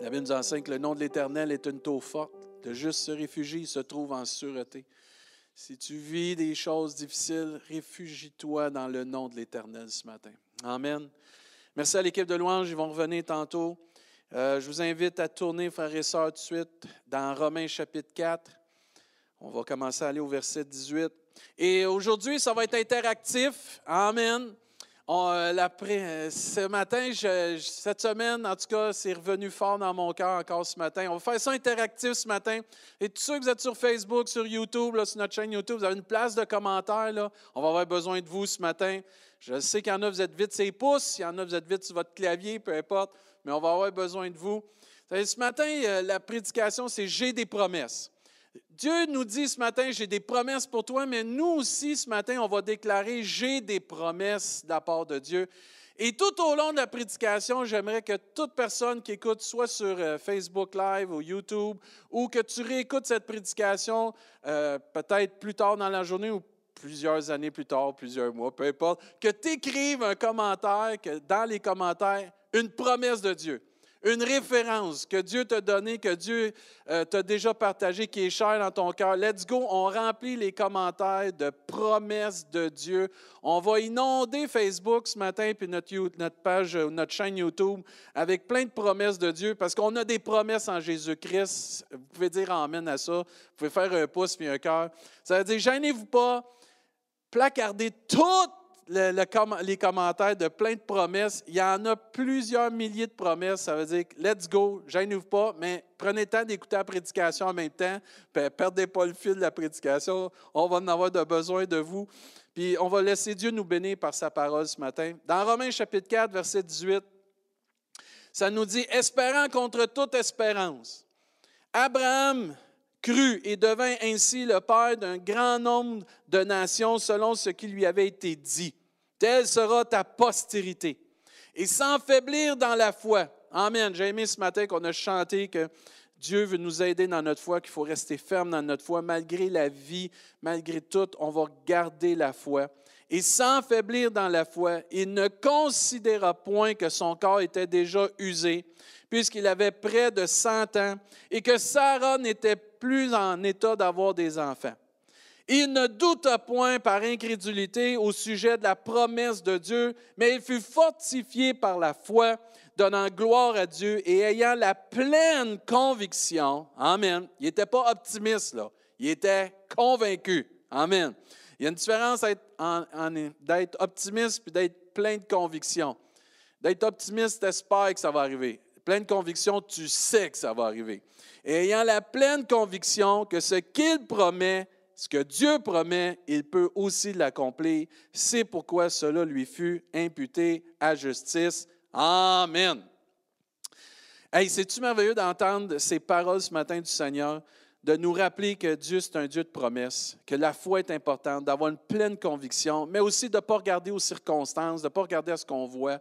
La Bible nous enseigne que le nom de l'Éternel est une taux forte. Le juste se réfugie, il se trouve en sûreté. Si tu vis des choses difficiles, réfugie-toi dans le nom de l'Éternel ce matin. Amen. Merci à l'équipe de louange, ils vont revenir tantôt. Euh, je vous invite à tourner, frères et sœurs, tout de suite dans Romains chapitre 4. On va commencer à aller au verset 18. Et aujourd'hui, ça va être interactif. Amen. Euh, euh, ce matin, cette semaine, en tout cas, c'est revenu fort dans mon cœur encore ce matin. On va faire ça interactif ce matin. Et tous ceux que vous êtes sur Facebook, sur YouTube, sur notre chaîne YouTube, vous avez une place de commentaires. Là. On va avoir besoin de vous ce matin. Je sais qu'il y en a, vous êtes vite sur les pouces, il y en a, vous êtes vite sur votre clavier, peu importe, mais on va avoir besoin de vous. Ce matin, euh, la prédication, c'est J'ai des promesses. Dieu nous dit ce matin, j'ai des promesses pour toi, mais nous aussi ce matin, on va déclarer, j'ai des promesses de la part de Dieu. Et tout au long de la prédication, j'aimerais que toute personne qui écoute, soit sur euh, Facebook Live ou YouTube, ou que tu réécoutes cette prédication euh, peut-être plus tard dans la journée ou plusieurs années plus tard, plusieurs mois, peu importe, que tu écrives un commentaire, que dans les commentaires, une promesse de Dieu une référence que Dieu t'a donnée, que Dieu euh, t'a déjà partagée, qui est chère dans ton cœur. Let's go, on remplit les commentaires de promesses de Dieu. On va inonder Facebook ce matin, puis notre, notre page, euh, notre chaîne YouTube, avec plein de promesses de Dieu, parce qu'on a des promesses en Jésus-Christ. Vous pouvez dire Amen à ça. Vous pouvez faire un pouce puis un cœur. Ça veut dire, gênez-vous pas, placardez toutes les commentaires de plein de promesses. Il y en a plusieurs milliers de promesses. Ça veut dire, let's go, gênez-vous pas, mais prenez le temps d'écouter la prédication en même temps. Puis, perdez pas le fil de la prédication. On va en avoir de besoin de vous. Puis on va laisser Dieu nous bénir par sa parole ce matin. Dans Romains chapitre 4, verset 18, ça nous dit, espérant contre toute espérance. Abraham crut et devint ainsi le père d'un grand nombre de nations selon ce qui lui avait été dit. Telle sera ta postérité. Et sans faiblir dans la foi. Amen. J'ai aimé ce matin qu'on a chanté que Dieu veut nous aider dans notre foi, qu'il faut rester ferme dans notre foi, malgré la vie, malgré tout, on va garder la foi. Et sans faiblir dans la foi, il ne considéra point que son corps était déjà usé, puisqu'il avait près de 100 ans, et que Sarah n'était plus en état d'avoir des enfants. Il ne douta point par incrédulité au sujet de la promesse de Dieu, mais il fut fortifié par la foi, donnant gloire à Dieu et ayant la pleine conviction. Amen. Il n'était pas optimiste, là. Il était convaincu. Amen. Il y a une différence d'être optimiste et d'être plein de conviction. D'être optimiste, tu espères que ça va arriver. Plein de conviction, tu sais que ça va arriver. Et ayant la pleine conviction que ce qu'il promet, ce que Dieu promet, il peut aussi l'accomplir. C'est pourquoi cela lui fut imputé à justice. Amen. Hey, c'est-tu merveilleux d'entendre ces paroles ce matin du Seigneur, de nous rappeler que Dieu, c'est un Dieu de promesses, que la foi est importante, d'avoir une pleine conviction, mais aussi de ne pas regarder aux circonstances, de ne pas regarder à ce qu'on voit.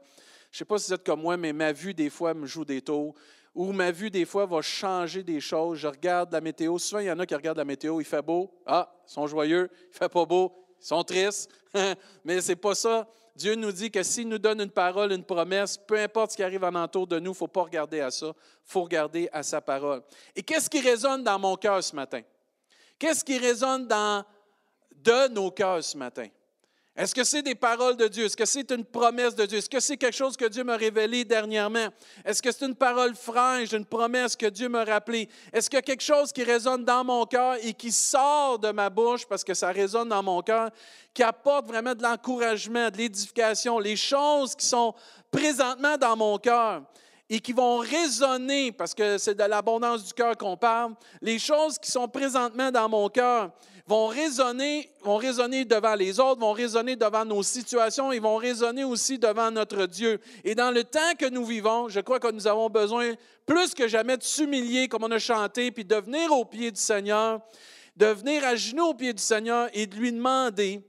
Je ne sais pas si vous êtes comme moi, mais ma vue, des fois, me joue des tours où ma vue, des fois, va changer des choses. Je regarde la météo. Souvent, il y en a qui regardent la météo. Il fait beau. Ah, ils sont joyeux. Il fait pas beau. Ils sont tristes. Mais ce n'est pas ça. Dieu nous dit que s'il nous donne une parole, une promesse, peu importe ce qui arrive en entour de nous, il ne faut pas regarder à ça. Il faut regarder à sa parole. Et qu'est-ce qui résonne dans mon cœur ce matin? Qu'est-ce qui résonne dans de nos cœurs ce matin? Est-ce que c'est des paroles de Dieu? Est-ce que c'est une promesse de Dieu? Est-ce que c'est quelque chose que Dieu m'a révélé dernièrement? Est-ce que c'est une parole fraîche, une promesse que Dieu m'a rappelée? Est-ce qu'il y a quelque chose qui résonne dans mon cœur et qui sort de ma bouche parce que ça résonne dans mon cœur, qui apporte vraiment de l'encouragement, de l'édification, les choses qui sont présentement dans mon cœur? Et qui vont résonner, parce que c'est de l'abondance du cœur qu'on parle, les choses qui sont présentement dans mon cœur vont résonner, vont résonner devant les autres, vont résonner devant nos situations, ils vont résonner aussi devant notre Dieu. Et dans le temps que nous vivons, je crois que nous avons besoin plus que jamais de s'humilier, comme on a chanté, puis de venir au pied du Seigneur, de venir à genoux au pied du Seigneur et de lui demander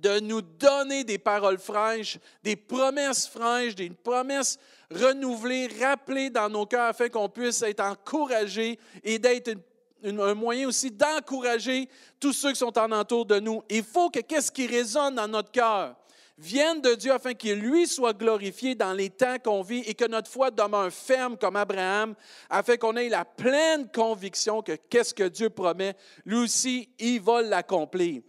de nous donner des paroles fraîches, des promesses fraîches, des promesses renouvelées, rappelées dans nos cœurs afin qu'on puisse être encouragés et d'être un moyen aussi d'encourager tous ceux qui sont en entour de nous. Il faut que qu'est-ce qui résonne dans notre cœur? viennent de Dieu afin qu'il lui soit glorifié dans les temps qu'on vit et que notre foi demeure ferme comme Abraham, afin qu'on ait la pleine conviction que qu'est-ce que Dieu promet, lui aussi, il va l'accomplir.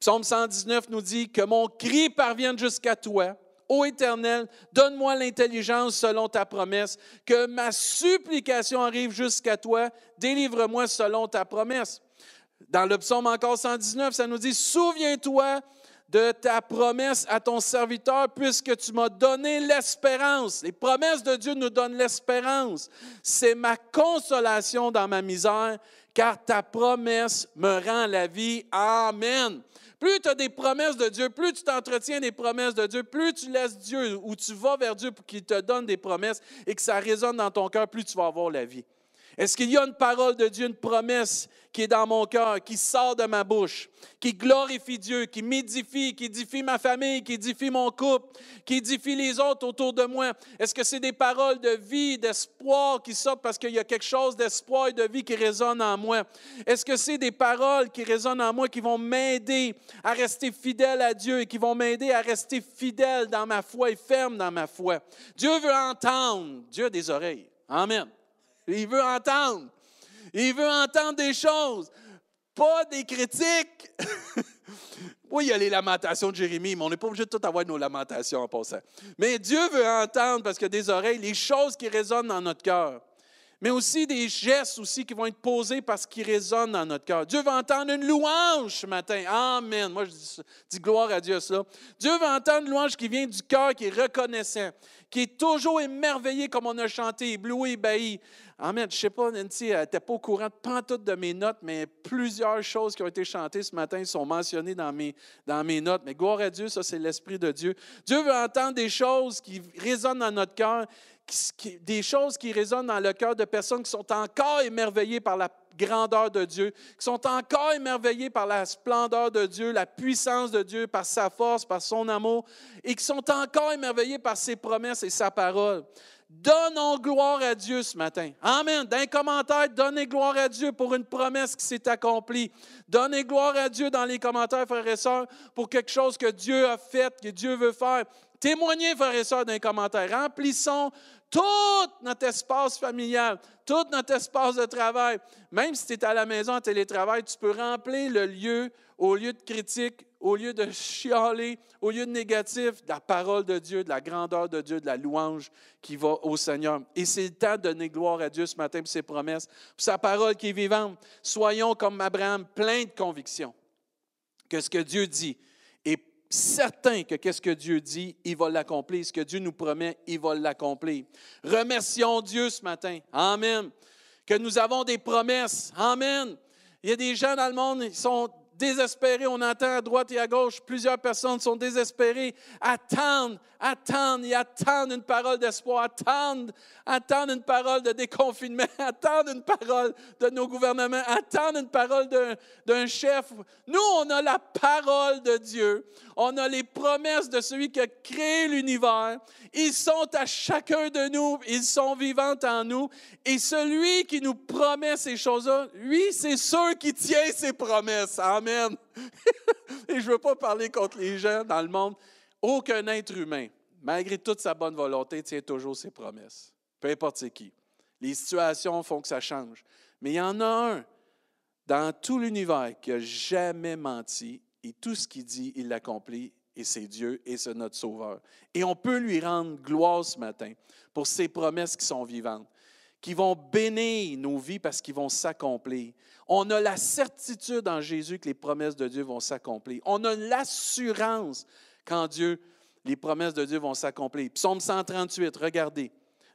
Psaume 119 nous dit que mon cri parvienne jusqu'à toi. Ô Éternel, donne-moi l'intelligence selon ta promesse, que ma supplication arrive jusqu'à toi, délivre-moi selon ta promesse. Dans le psaume encore 119, ça nous dit, Souviens-toi de ta promesse à ton serviteur, puisque tu m'as donné l'espérance. Les promesses de Dieu nous donnent l'espérance. C'est ma consolation dans ma misère, car ta promesse me rend la vie. Amen. Plus tu as des promesses de Dieu, plus tu t'entretiens des promesses de Dieu, plus tu laisses Dieu ou tu vas vers Dieu pour qu'il te donne des promesses et que ça résonne dans ton cœur, plus tu vas avoir la vie. Est-ce qu'il y a une parole de Dieu, une promesse qui est dans mon cœur, qui sort de ma bouche, qui glorifie Dieu, qui m'édifie, qui édifie ma famille, qui édifie mon couple, qui édifie les autres autour de moi? Est-ce que c'est des paroles de vie, d'espoir qui sortent parce qu'il y a quelque chose d'espoir et de vie qui résonne en moi? Est-ce que c'est des paroles qui résonnent en moi qui vont m'aider à rester fidèle à Dieu et qui vont m'aider à rester fidèle dans ma foi et ferme dans ma foi? Dieu veut entendre. Dieu a des oreilles. Amen. Il veut entendre. Il veut entendre des choses, pas des critiques. oui, il y a les lamentations de Jérémie, mais on n'est pas obligé de tout avoir nos lamentations en passant. Mais Dieu veut entendre parce que des oreilles, les choses qui résonnent dans notre cœur mais aussi des gestes aussi qui vont être posés parce qu'ils résonnent dans notre cœur. Dieu va entendre une louange ce matin. Amen. Moi, je dis, gloire à Dieu à cela. Dieu va entendre une louange qui vient du cœur, qui est reconnaissant, qui est toujours émerveillé comme on a chanté, ébloui, ébahi. Amen. Je ne sais pas, Nancy, elle n'était pas au courant de toutes de mes notes, mais plusieurs choses qui ont été chantées ce matin sont mentionnées dans mes, dans mes notes. Mais gloire à Dieu, ça, c'est l'Esprit de Dieu. Dieu veut entendre des choses qui résonnent dans notre cœur des choses qui résonnent dans le cœur de personnes qui sont encore émerveillées par la grandeur de Dieu, qui sont encore émerveillées par la splendeur de Dieu, la puissance de Dieu, par sa force, par son amour, et qui sont encore émerveillées par ses promesses et sa parole. Donnons gloire à Dieu ce matin. Amen. D'un commentaire, donnez gloire à Dieu pour une promesse qui s'est accomplie. Donnez gloire à Dieu dans les commentaires, frères et sœurs, pour quelque chose que Dieu a fait, que Dieu veut faire. Témoignez, frères et sœurs, d'un commentaire. Remplissons tout notre espace familial, tout notre espace de travail. Même si tu es à la maison en télétravail, tu peux remplir le lieu au lieu de critique, au lieu de chialer, au lieu de négatif, de la parole de Dieu, de la grandeur de Dieu, de la louange qui va au Seigneur. Et c'est le temps de donner gloire à Dieu ce matin pour ses promesses, pour sa parole qui est vivante. Soyons comme Abraham, plein de conviction que ce que Dieu dit certain que qu'est-ce que Dieu dit, il va l'accomplir. Ce que Dieu nous promet, il va l'accomplir. Remercions Dieu ce matin. Amen. Que nous avons des promesses. Amen. Il y a des gens dans le monde qui sont désespérés. On entend à droite et à gauche, plusieurs personnes sont désespérées, attendent, attendent et attendent une parole d'espoir, attendent, attendent une parole de déconfinement, attendent une parole de nos gouvernements, attendent une parole d'un chef. Nous, on a la parole de Dieu, on a les promesses de celui qui a créé l'univers. Ils sont à chacun de nous, ils sont vivants en nous. Et celui qui nous promet ces choses-là, lui, c'est sûr qui tient ses promesses. Amen. Et je ne veux pas parler contre les gens dans le monde. Aucun être humain, malgré toute sa bonne volonté, tient toujours ses promesses. Peu importe qui. Les situations font que ça change. Mais il y en a un dans tout l'univers qui n'a jamais menti et tout ce qu'il dit, il l'accomplit et c'est Dieu et c'est notre Sauveur. Et on peut lui rendre gloire ce matin pour ses promesses qui sont vivantes, qui vont bénir nos vies parce qu'ils vont s'accomplir. On a la certitude en Jésus que les promesses de Dieu vont s'accomplir. On a l'assurance qu'en Dieu, les promesses de Dieu vont s'accomplir. Psaume 138, regardez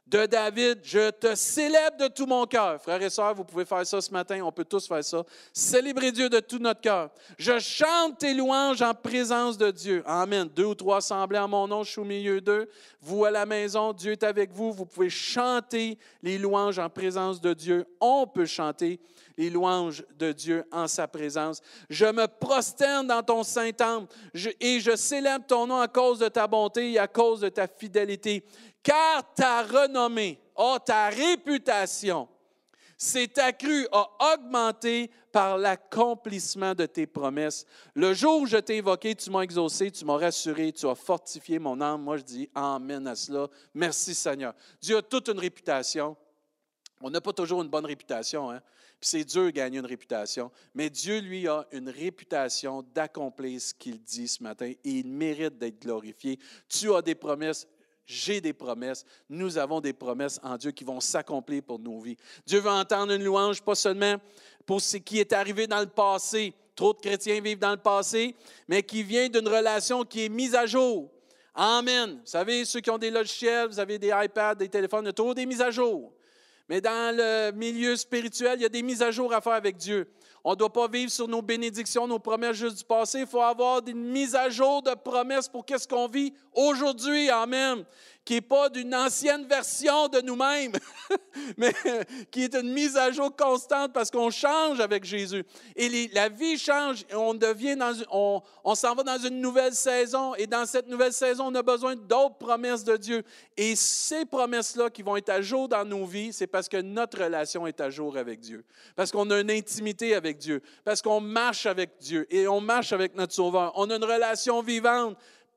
de David, je te célèbre de tout mon cœur. Frères et sœurs, vous pouvez faire ça ce matin, on peut tous faire ça. Célébrer Dieu de tout notre cœur. Je chante tes louanges en présence de Dieu. Amen. Deux ou trois assemblés en mon nom, je suis au milieu d'eux. Vous à la maison, Dieu est avec vous. Vous pouvez chanter les louanges en présence de Dieu. On peut chanter les louanges de Dieu en sa présence. Je me prosterne dans ton Saint-Temple et je célèbre ton nom à cause de ta bonté et à cause de ta fidélité car ta renommée, oh, ta réputation s'est accru, a augmenté par l'accomplissement de tes promesses. Le jour où je t'ai évoqué, tu m'as exaucé, tu m'as rassuré, tu as fortifié mon âme. Moi, je dis Amen à cela. Merci Seigneur. Dieu a toute une réputation. On n'a pas toujours une bonne réputation, hein? Puis c'est dur de gagner une réputation. Mais Dieu, lui, a une réputation d'accomplir ce qu'il dit ce matin et il mérite d'être glorifié. Tu as des promesses, j'ai des promesses. Nous avons des promesses en Dieu qui vont s'accomplir pour nos vies. Dieu veut entendre une louange, pas seulement pour ce qui est arrivé dans le passé. Trop de chrétiens vivent dans le passé, mais qui vient d'une relation qui est mise à jour. Amen. Vous savez, ceux qui ont des logiciels, vous avez des iPads, des téléphones, il y a toujours des mises à jour. Mais dans le milieu spirituel, il y a des mises à jour à faire avec Dieu. On ne doit pas vivre sur nos bénédictions, nos promesses du passé. Il faut avoir une mise à jour de promesses pour qu'est-ce qu'on vit aujourd'hui. Amen qui n'est pas d'une ancienne version de nous-mêmes, mais qui est une mise à jour constante parce qu'on change avec Jésus. Et la vie change, et on devient on s'en va dans une nouvelle saison, et dans cette nouvelle saison, on a besoin d'autres promesses de Dieu. Et ces promesses-là qui vont être à jour dans nos vies, c'est parce que notre relation est à jour avec Dieu, parce qu'on a une intimité avec Dieu, parce qu'on marche avec Dieu et on marche avec notre Sauveur. On a une relation vivante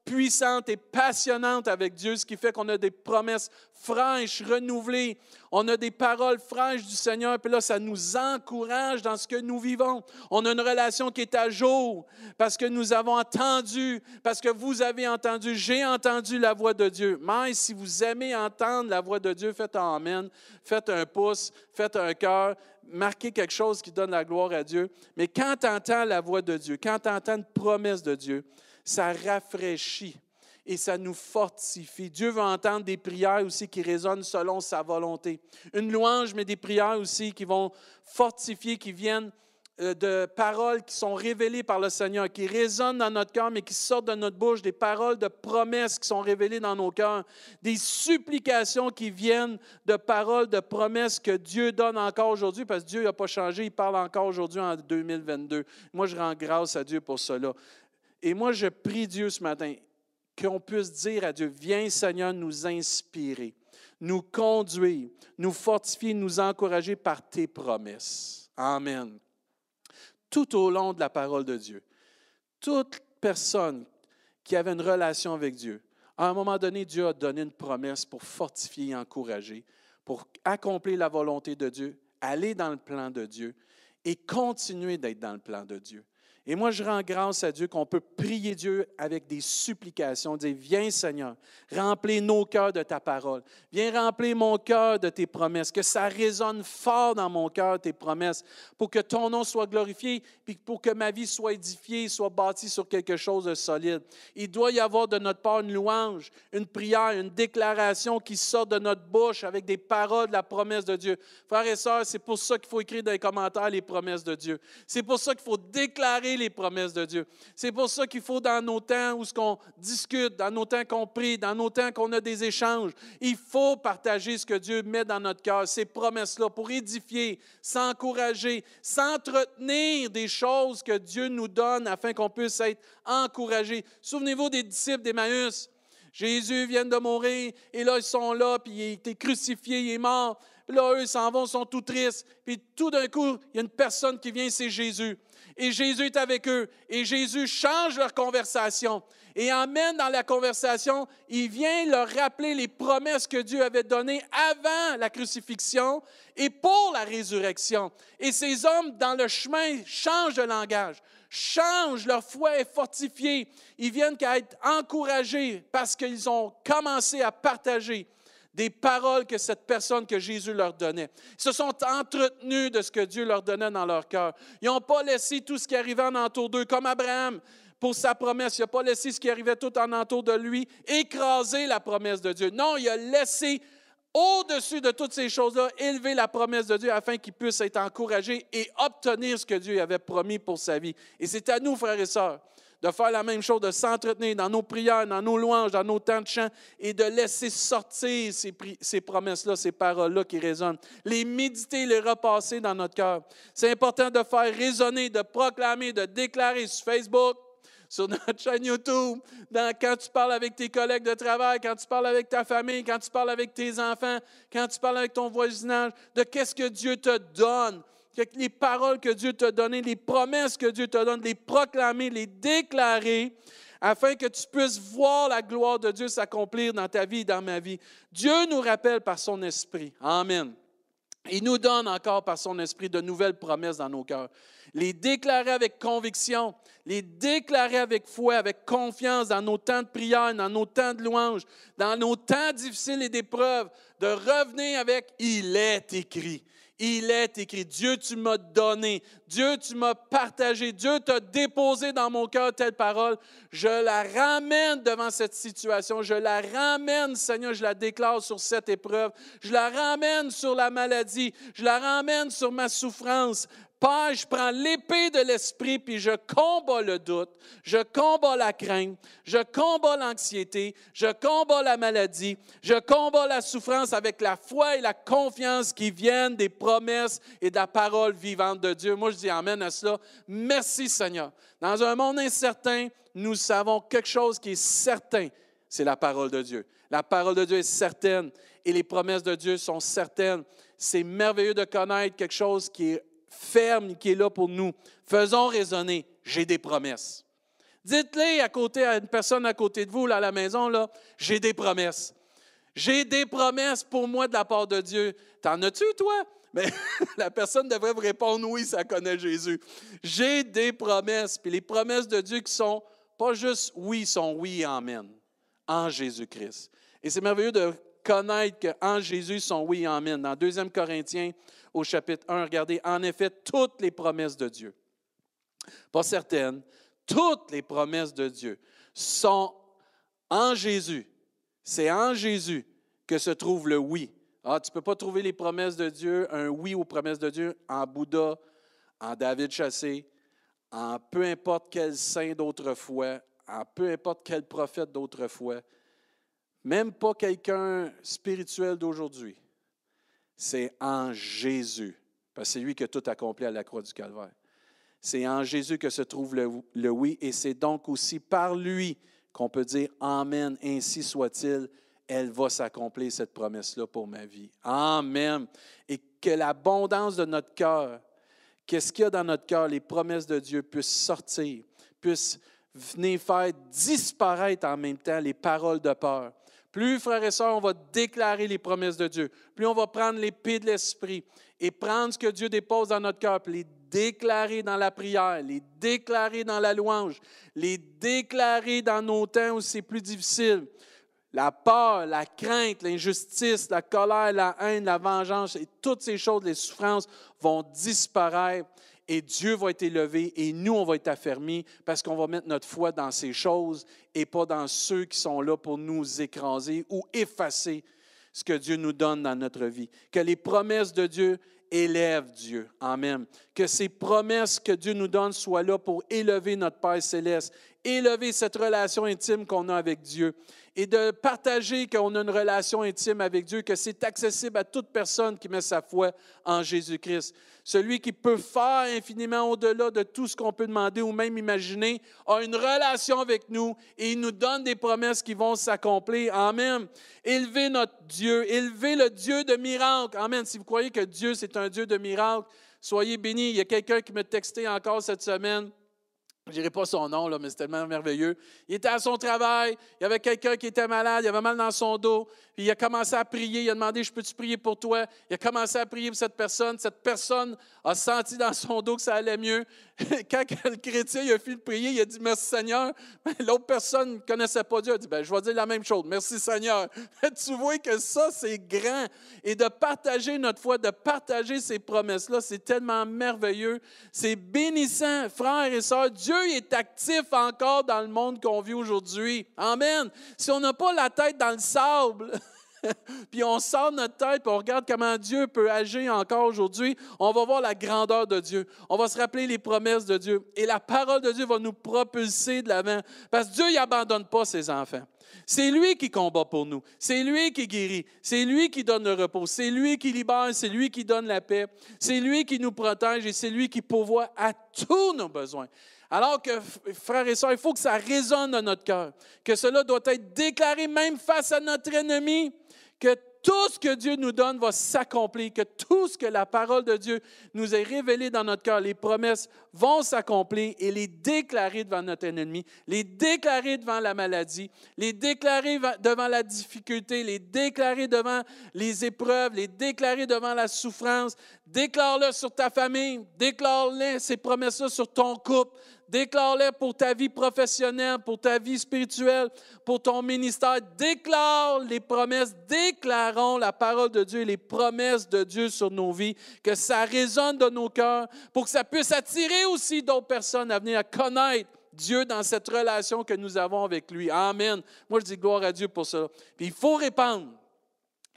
puissante et passionnante avec Dieu, ce qui fait qu'on a des promesses fraîches, renouvelées. On a des paroles fraîches du Seigneur, puis là, ça nous encourage dans ce que nous vivons. On a une relation qui est à jour parce que nous avons entendu, parce que vous avez entendu, j'ai entendu la voix de Dieu. Mais si vous aimez entendre la voix de Dieu, faites un Amen, faites un pouce, faites un cœur, marquez quelque chose qui donne la gloire à Dieu. Mais quand tu la voix de Dieu, quand tu une promesse de Dieu, ça rafraîchit et ça nous fortifie. Dieu veut entendre des prières aussi qui résonnent selon sa volonté. Une louange, mais des prières aussi qui vont fortifier, qui viennent euh, de paroles qui sont révélées par le Seigneur, qui résonnent dans notre cœur, mais qui sortent de notre bouche, des paroles de promesses qui sont révélées dans nos cœurs, des supplications qui viennent de paroles de promesses que Dieu donne encore aujourd'hui, parce que Dieu n'a pas changé, il parle encore aujourd'hui en 2022. Moi, je rends grâce à Dieu pour cela. Et moi, je prie Dieu ce matin qu'on puisse dire à Dieu, viens Seigneur nous inspirer, nous conduire, nous fortifier, nous encourager par tes promesses. Amen. Tout au long de la parole de Dieu, toute personne qui avait une relation avec Dieu, à un moment donné, Dieu a donné une promesse pour fortifier et encourager, pour accomplir la volonté de Dieu, aller dans le plan de Dieu et continuer d'être dans le plan de Dieu. Et moi, je rends grâce à Dieu qu'on peut prier Dieu avec des supplications, dire, viens Seigneur, remplis nos cœurs de ta parole, viens remplir mon cœur de tes promesses, que ça résonne fort dans mon cœur, tes promesses, pour que ton nom soit glorifié, puis pour que ma vie soit édifiée, soit bâtie sur quelque chose de solide. Il doit y avoir de notre part une louange, une prière, une déclaration qui sort de notre bouche avec des paroles de la promesse de Dieu. Frères et sœurs, c'est pour ça qu'il faut écrire dans les commentaires les promesses de Dieu. C'est pour ça qu'il faut déclarer les promesses de Dieu. C'est pour ça qu'il faut, dans nos temps où ce qu'on discute, dans nos temps qu'on prie, dans nos temps qu'on a des échanges, il faut partager ce que Dieu met dans notre cœur, ces promesses-là, pour édifier, s'encourager, s'entretenir des choses que Dieu nous donne afin qu'on puisse être encouragé. Souvenez-vous des disciples d'Emmaüs. Jésus vient de mourir et là, ils sont là, puis il a été crucifié, il est mort. Là, eux, ils s'en vont, ils sont tout tristes. Puis tout d'un coup, il y a une personne qui vient, c'est Jésus et Jésus est avec eux. Et Jésus change leur conversation et emmène dans la conversation, il vient leur rappeler les promesses que Dieu avait données avant la crucifixion et pour la résurrection. Et ces hommes, dans le chemin, changent de langage, changent, leur foi est fortifiée. Ils viennent qu'à être encouragés parce qu'ils ont commencé à partager des paroles que cette personne que Jésus leur donnait. Ils se sont entretenus de ce que Dieu leur donnait dans leur cœur. Ils n'ont pas laissé tout ce qui arrivait en entour d'eux, comme Abraham pour sa promesse. Il n'a pas laissé ce qui arrivait tout en entour de lui écraser la promesse de Dieu. Non, il a laissé au-dessus de toutes ces choses-là, élever la promesse de Dieu afin qu'il puisse être encouragé et obtenir ce que Dieu avait promis pour sa vie. Et c'est à nous, frères et sœurs, de faire la même chose, de s'entretenir dans nos prières, dans nos louanges, dans nos temps de chant et de laisser sortir ces, promesses-là, ces paroles-là qui résonnent. Les méditer, les repasser dans notre cœur. C'est important de faire résonner, de proclamer, de déclarer sur Facebook, sur notre chaîne YouTube, quand tu parles avec tes collègues de travail, quand tu parles avec ta famille, quand tu parles avec tes enfants, quand tu parles avec ton voisinage, de qu'est-ce que Dieu te donne, que les paroles que Dieu t'a données, les promesses que Dieu te donne, les proclamer, les déclarer, afin que tu puisses voir la gloire de Dieu s'accomplir dans ta vie et dans ma vie. Dieu nous rappelle par son esprit. Amen. Il nous donne encore par son esprit de nouvelles promesses dans nos cœurs. Les déclarer avec conviction, les déclarer avec foi, avec confiance dans nos temps de prière, dans nos temps de louange, dans nos temps difficiles et d'épreuves, de revenir avec Il est écrit. Il est écrit, Dieu, tu m'as donné, Dieu, tu m'as partagé, Dieu t'a déposé dans mon cœur telle parole. Je la ramène devant cette situation, je la ramène, Seigneur, je la déclare sur cette épreuve, je la ramène sur la maladie, je la ramène sur ma souffrance. Père, je prends l'épée de l'esprit, puis je combats le doute, je combats la crainte, je combats l'anxiété, je combats la maladie, je combats la souffrance avec la foi et la confiance qui viennent des promesses et de la parole vivante de Dieu. Moi, je dis Amen à cela. Merci Seigneur. Dans un monde incertain, nous savons quelque chose qui est certain, c'est la parole de Dieu. La parole de Dieu est certaine et les promesses de Dieu sont certaines. C'est merveilleux de connaître quelque chose qui est ferme qui est là pour nous. Faisons raisonner, j'ai des promesses. Dites-les à côté à une personne à côté de vous là, à la maison là, j'ai des promesses. J'ai des promesses pour moi de la part de Dieu. T'en as-tu toi? Mais la personne devrait vous répondre oui, ça connaît Jésus. J'ai des promesses, puis les promesses de Dieu qui sont pas juste oui, sont oui et amen en Jésus-Christ. Et c'est merveilleux de connaître qu'en Jésus sont oui et amen. Dans 2 Corinthiens au chapitre 1, regardez, en effet, toutes les promesses de Dieu, pas certaines, toutes les promesses de Dieu sont en Jésus. C'est en Jésus que se trouve le oui. Ah, tu ne peux pas trouver les promesses de Dieu, un oui aux promesses de Dieu en Bouddha, en David Chassé, en peu importe quel saint d'autrefois, en peu importe quel prophète d'autrefois, même pas quelqu'un spirituel d'aujourd'hui c'est en Jésus, parce que c'est lui qui a tout accompli à la croix du Calvaire. C'est en Jésus que se trouve le, oui, et c'est donc aussi par lui qu'on peut dire Amen, ainsi soit-il, elle va s'accomplir, cette promesse-là, pour ma vie. Amen. Et que l'abondance de notre cœur, qu'est-ce qu'il y a dans notre cœur, les promesses de Dieu puissent sortir, puissent venir faire disparaître en même temps les paroles de peur, plus, frères et sœurs, on va déclarer les promesses de Dieu, plus on va prendre l'épée de l'Esprit et prendre ce que Dieu dépose dans notre cœur, les déclarer dans la prière, les déclarer dans la louange, les déclarer dans nos temps où c'est plus difficile. La peur, la crainte, l'injustice, la colère, la haine, la vengeance et toutes ces choses, les souffrances vont disparaître et Dieu va être élevé et nous, on va être affermis parce qu'on va mettre notre foi dans ces choses et pas dans ceux qui sont là pour nous écraser ou effacer ce que Dieu nous donne dans notre vie. Que les promesses de Dieu élèvent Dieu. Amen. Que ces promesses que Dieu nous donne soient là pour élever notre Père céleste, élever cette relation intime qu'on a avec Dieu et de partager qu'on a une relation intime avec Dieu, que c'est accessible à toute personne qui met sa foi en Jésus-Christ. Celui qui peut faire infiniment au-delà de tout ce qu'on peut demander ou même imaginer, a une relation avec nous et il nous donne des promesses qui vont s'accomplir. Amen. Élevez notre Dieu, élevez le Dieu de miracles. Amen. Si vous croyez que Dieu, c'est un Dieu de miracles, soyez bénis. Il y a quelqu'un qui m'a texté encore cette semaine je dirai pas son nom, là, mais c'est tellement merveilleux. Il était à son travail, il y avait quelqu'un qui était malade, il avait mal dans son dos, il a commencé à prier, il a demandé, je peux-tu prier pour toi? Il a commencé à prier pour cette personne. Cette personne a senti dans son dos que ça allait mieux. Quand le chrétien il a fini de prier, il a dit, merci Seigneur. L'autre personne ne connaissait pas Dieu, a dit, ben, je vais dire la même chose, merci Seigneur. tu vois que ça, c'est grand. Et de partager notre foi, de partager ces promesses-là, c'est tellement merveilleux. C'est bénissant, frères et sœurs. Dieu est actif encore dans le monde qu'on vit aujourd'hui. Amen. Si on n'a pas la tête dans le sable, puis on sort notre tête, puis on regarde comment Dieu peut agir encore aujourd'hui, on va voir la grandeur de Dieu. On va se rappeler les promesses de Dieu. Et la parole de Dieu va nous propulser de l'avant. Parce que Dieu n'abandonne pas ses enfants. C'est lui qui combat pour nous. C'est lui qui guérit. C'est lui qui donne le repos. C'est lui qui libère. C'est lui qui donne la paix. C'est lui qui nous protège et c'est lui qui pourvoit à tous nos besoins Alors que, frères et sœurs, il faut que ça résonne dans notre cœur, que cela doit être déclaré même face à notre ennemi, que tout ce que Dieu nous donne va s'accomplir, que tout ce que la parole de Dieu nous est révélé dans notre cœur, les promesses vont s'accomplir et les déclarer devant notre ennemi, les déclarer devant la maladie, les déclarer devant la difficulté, les déclarer devant les épreuves, les déclarer devant la souffrance. Déclare-le sur ta famille, déclare-le ces promesses-là sur ton couple, Déclare-les pour ta vie professionnelle, pour ta vie spirituelle, pour ton ministère. Déclare les promesses. Déclarons la parole de Dieu et les promesses de Dieu sur nos vies, que ça résonne dans nos cœurs, pour que ça puisse attirer aussi d'autres personnes à venir à connaître Dieu dans cette relation que nous avons avec lui. Amen. Moi, je dis gloire à Dieu pour ça. Puis il faut répandre.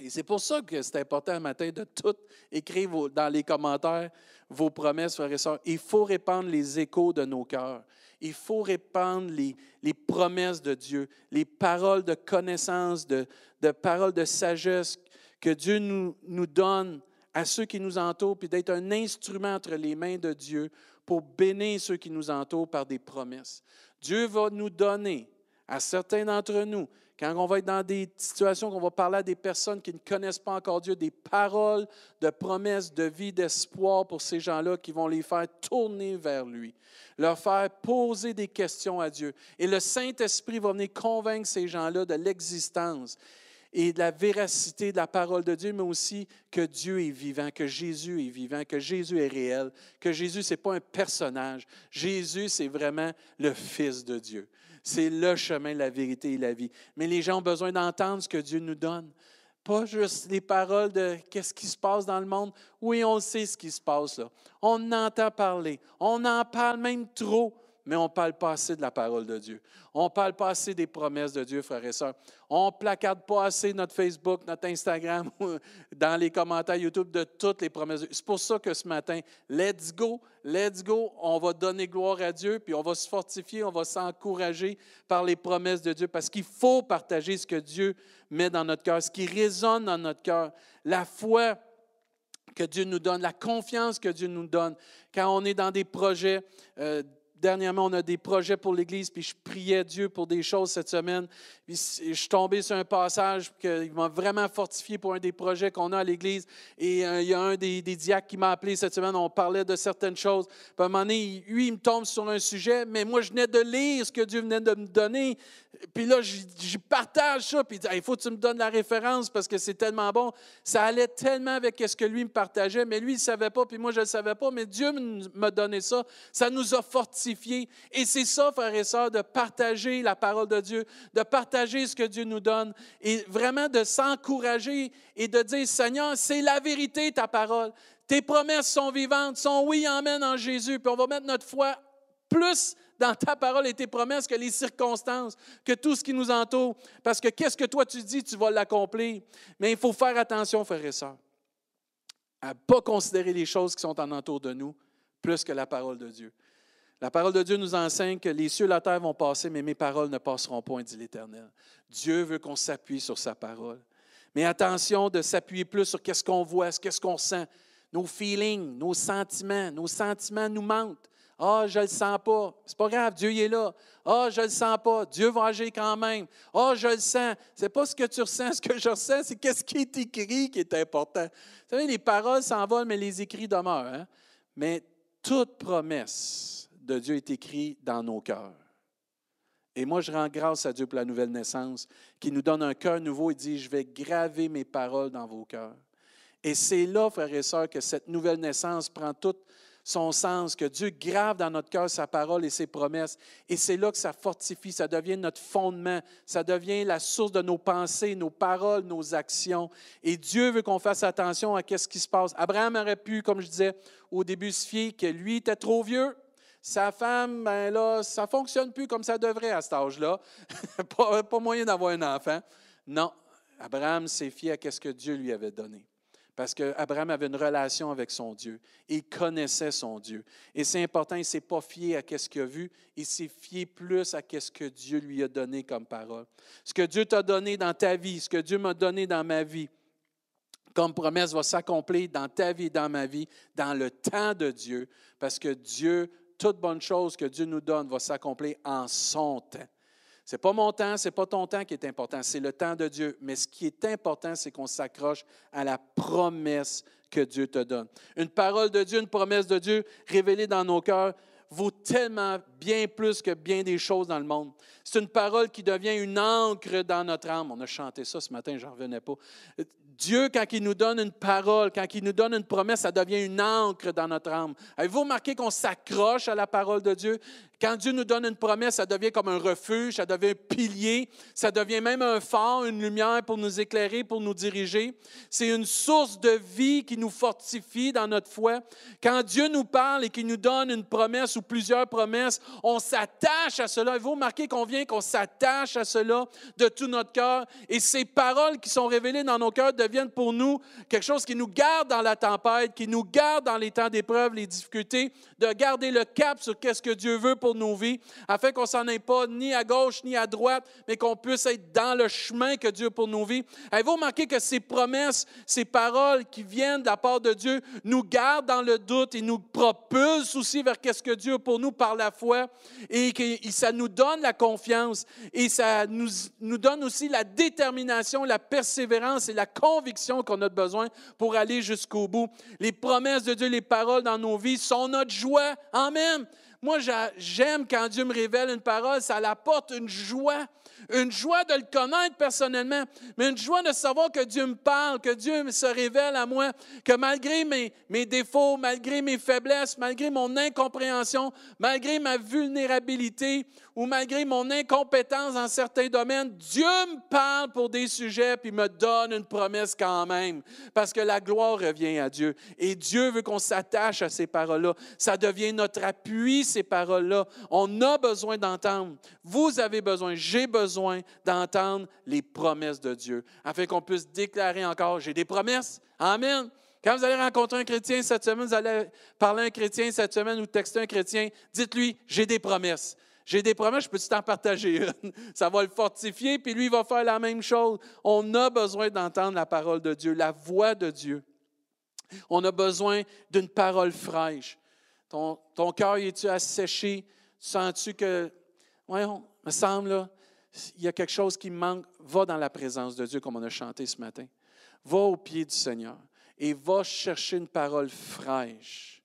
C'est pour ça que c'est important un matin de tout écrire dans les commentaires vos promesses, frères et sœurs. Il faut répandre les échos de nos cœurs. Il faut répandre les, promesses de Dieu, les paroles de connaissance, de, de paroles de sagesse que Dieu nous, nous donne à ceux qui nous entourent, puis d'être un instrument entre les mains de Dieu pour bénir ceux qui nous entourent par des promesses. Dieu va nous donner à certains d'entre nous quand on va être dans des situations qu'on va parler à des personnes qui ne connaissent pas encore Dieu, des paroles de promesses, de vie, d'espoir pour ces gens-là qui vont les faire tourner vers lui, leur faire poser des questions à Dieu. Et le Saint-Esprit va venir convaincre ces gens-là de l'existence et de la véracité de la parole de Dieu, mais aussi que Dieu est vivant, que Jésus est vivant, que Jésus est réel, que Jésus, ce n'est pas un personnage. Jésus, c'est vraiment le Fils de Dieu. C'est le chemin, la vérité et la vie. Mais les gens ont besoin d'entendre ce que Dieu nous donne. Pas juste les paroles de qu'est-ce qui se passe dans le monde. Oui, on sait ce qui se passe là. On entend parler. On en parle même trop mais on parle pas assez de la parole de Dieu. On parle pas assez des promesses de Dieu, frères et sœurs. On placarde pas assez notre Facebook, notre Instagram, dans les commentaires YouTube de toutes les promesses. C'est pour ça que ce matin, let's go, let's go. On va donner gloire à Dieu, puis on va se fortifier, on va s'encourager par les promesses de Dieu, parce qu'il faut partager ce que Dieu met dans notre cœur, ce qui résonne dans notre cœur. La foi que Dieu nous donne, la confiance que Dieu nous donne. Quand on est dans des projets, euh, Dernièrement, on a des projets pour l'Église, puis je priais Dieu pour des choses cette semaine. Puis je suis tombé sur un passage qui m'a vraiment fortifié pour un des projets qu'on a à l'Église. Et euh, il y a un des, des diacres qui m'a appelé cette semaine, on parlait de certaines choses. Puis à un moment donné, lui, il me tombe sur un sujet, mais moi, je venais de lire ce que Dieu venait de me donner. Puis là, je partage ça, puis il faut que tu me donnes la référence parce que c'est tellement bon. Ça allait tellement avec ce que lui me partageait, mais lui, il ne savait pas, puis moi, je ne le savais pas, mais Dieu m'a donné ça. Ça nous a fortifiés. Et c'est ça, frères et sœurs, de partager la parole de Dieu, de partager ce que Dieu nous donne, et vraiment de s'encourager et de dire, Seigneur, c'est la vérité, ta parole. Tes promesses sont vivantes, sont oui, amène en Jésus. Puis on va mettre notre foi plus dans ta parole et tes promesses que les circonstances, que tout ce qui nous entoure. Parce que qu'est-ce que toi tu dis, tu vas l'accomplir. Mais il faut faire attention, frères et sœurs, à ne pas considérer les choses qui sont en entour de nous plus que la parole de Dieu. La parole de Dieu nous enseigne que les cieux et la terre vont passer, mais mes paroles ne passeront point, dit l'Éternel. Dieu veut qu'on s'appuie sur sa parole. Mais attention de s'appuyer plus sur qu'est-ce qu'on voit, qu'est-ce qu'on sent. Nos feelings, nos sentiments, nos sentiments nous mentent. Ah, je ne le sens pas. C'est pas grave, Dieu est là. Ah, je ne le sens pas. Dieu va agir quand même. Ah, je le sens. C'est pas ce que tu ressens. Ce que je ressens, c'est qu'est-ce qui est écrit qui est important. Vous savez, les paroles s'envolent, mais les écrits demeurent. Hein? Mais toute promesse de Dieu est écrite dans nos cœurs. Et moi, je rends grâce à Dieu pour la nouvelle naissance, qui nous donne un cœur nouveau et dit, je vais graver mes paroles dans vos cœurs. Et c'est là, frères et sœurs, que cette nouvelle naissance prend toute son sens, que Dieu grave dans notre cœur sa parole et ses promesses. Et c'est là que ça fortifie, ça devient notre fondement, ça devient la source de nos pensées, nos paroles, nos actions. Et Dieu veut qu'on fasse attention à ce qui se passe. Abraham aurait pu, comme je disais au début, se fier que lui était trop vieux. Sa femme, ben là, ça ne fonctionne plus comme ça devrait à cet âge-là. pas, pas moyen d'avoir un enfant. Non, Abraham s'est fié à ce que Dieu lui avait donné. Parce qu'Abraham avait une relation avec son Dieu. Il connaissait son Dieu. Et c'est important, il ne s'est pas fié à ce qu'il a vu, il s'est fié plus à ce que Dieu lui a donné comme parole. Ce que Dieu t'a donné dans ta vie, ce que Dieu m'a donné dans ma vie, comme promesse va s'accomplir dans ta vie dans ma vie, dans le temps de Dieu, parce que Dieu toute bonne chose que Dieu nous donne va s'accomplir en son temps. Ce n'est pas mon temps, ce n'est pas ton temps qui est important, c'est le temps de Dieu. Mais ce qui est important, c'est qu'on s'accroche à la promesse que Dieu te donne. Une parole de Dieu, une promesse de Dieu révélée dans nos cœurs vaut tellement bien plus que bien des choses dans le monde. C'est une parole qui devient une encre dans notre âme. On a chanté ça ce matin, j'en revenais pas. Dieu, quand il nous donne une parole, quand il nous donne une promesse, ça devient une encre dans notre âme. Avez-vous remarqué qu'on s'accroche à la parole de Dieu? Quand Dieu nous donne une promesse, ça devient comme un refuge, ça devient un pilier, ça devient même un phare, une lumière pour nous éclairer, pour nous diriger. C'est une source de vie qui nous fortifie dans notre foi. Quand Dieu nous parle et qu'il nous donne une promesse ou plusieurs promesses, on s'attache à cela. Avez-vous remarqué qu'on vient, qu'on s'attache à cela de tout notre cœur? Et ces paroles qui sont révélées dans nos cœurs deviennent pour nous quelque chose qui nous garde dans la tempête, qui nous garde dans les temps d'épreuve, les difficultés, de garder le cap sur qu'est-ce que Dieu veut pour nos vies, afin qu'on s'en aille pas ni à gauche ni à droite, mais qu'on puisse être dans le chemin que Dieu a pour nos vies. Avez-vous remarqué que ces promesses, ces paroles qui viennent de la part de Dieu nous gardent dans le doute et nous propulsent aussi vers qu'est-ce que Dieu a pour nous par la foi et que ça nous donne la confiance et ça nous, nous donne aussi la détermination, la persévérance et la conviction qu'on a besoin pour aller jusqu'au bout. Les promesses de Dieu, les paroles dans nos vies sont notre joie. Amen. Moi, j'aime quand Dieu me révèle une parole, ça apporte une joie, une joie de le connaître personnellement, mais une joie de savoir que Dieu me parle, que Dieu se révèle à moi, que malgré mes, mes défauts, malgré mes faiblesses, malgré mon incompréhension, malgré ma vulnérabilité ou malgré mon incompétence dans certains domaines, Dieu me parle pour des sujets puis me donne une promesse quand même, parce que la gloire revient à Dieu. Et Dieu veut qu'on s'attache à ces paroles-là. Ça devient notre appui, ces paroles-là. On a besoin d'entendre. Vous avez besoin, j'ai besoin d'entendre les promesses de Dieu, afin qu'on puisse déclarer encore, j'ai des promesses. Amen. Quand vous allez rencontrer un chrétien cette semaine, vous allez parler à un chrétien cette semaine ou texter un chrétien, dites-lui, j'ai des promesses. J'ai des promesses, je peux t'en partager une? Ça va le fortifier, puis lui, il va faire la même chose. On a besoin d'entendre la parole de Dieu, la voix de Dieu. On a besoin d'une parole fraîche. Ton, ton cœur, es-tu asséché? Sens-tu que, voyons, me semble, il y a quelque chose qui manque? Va dans la présence de Dieu, comme on a chanté ce matin. Va au pied du Seigneur et va chercher une parole fraîche.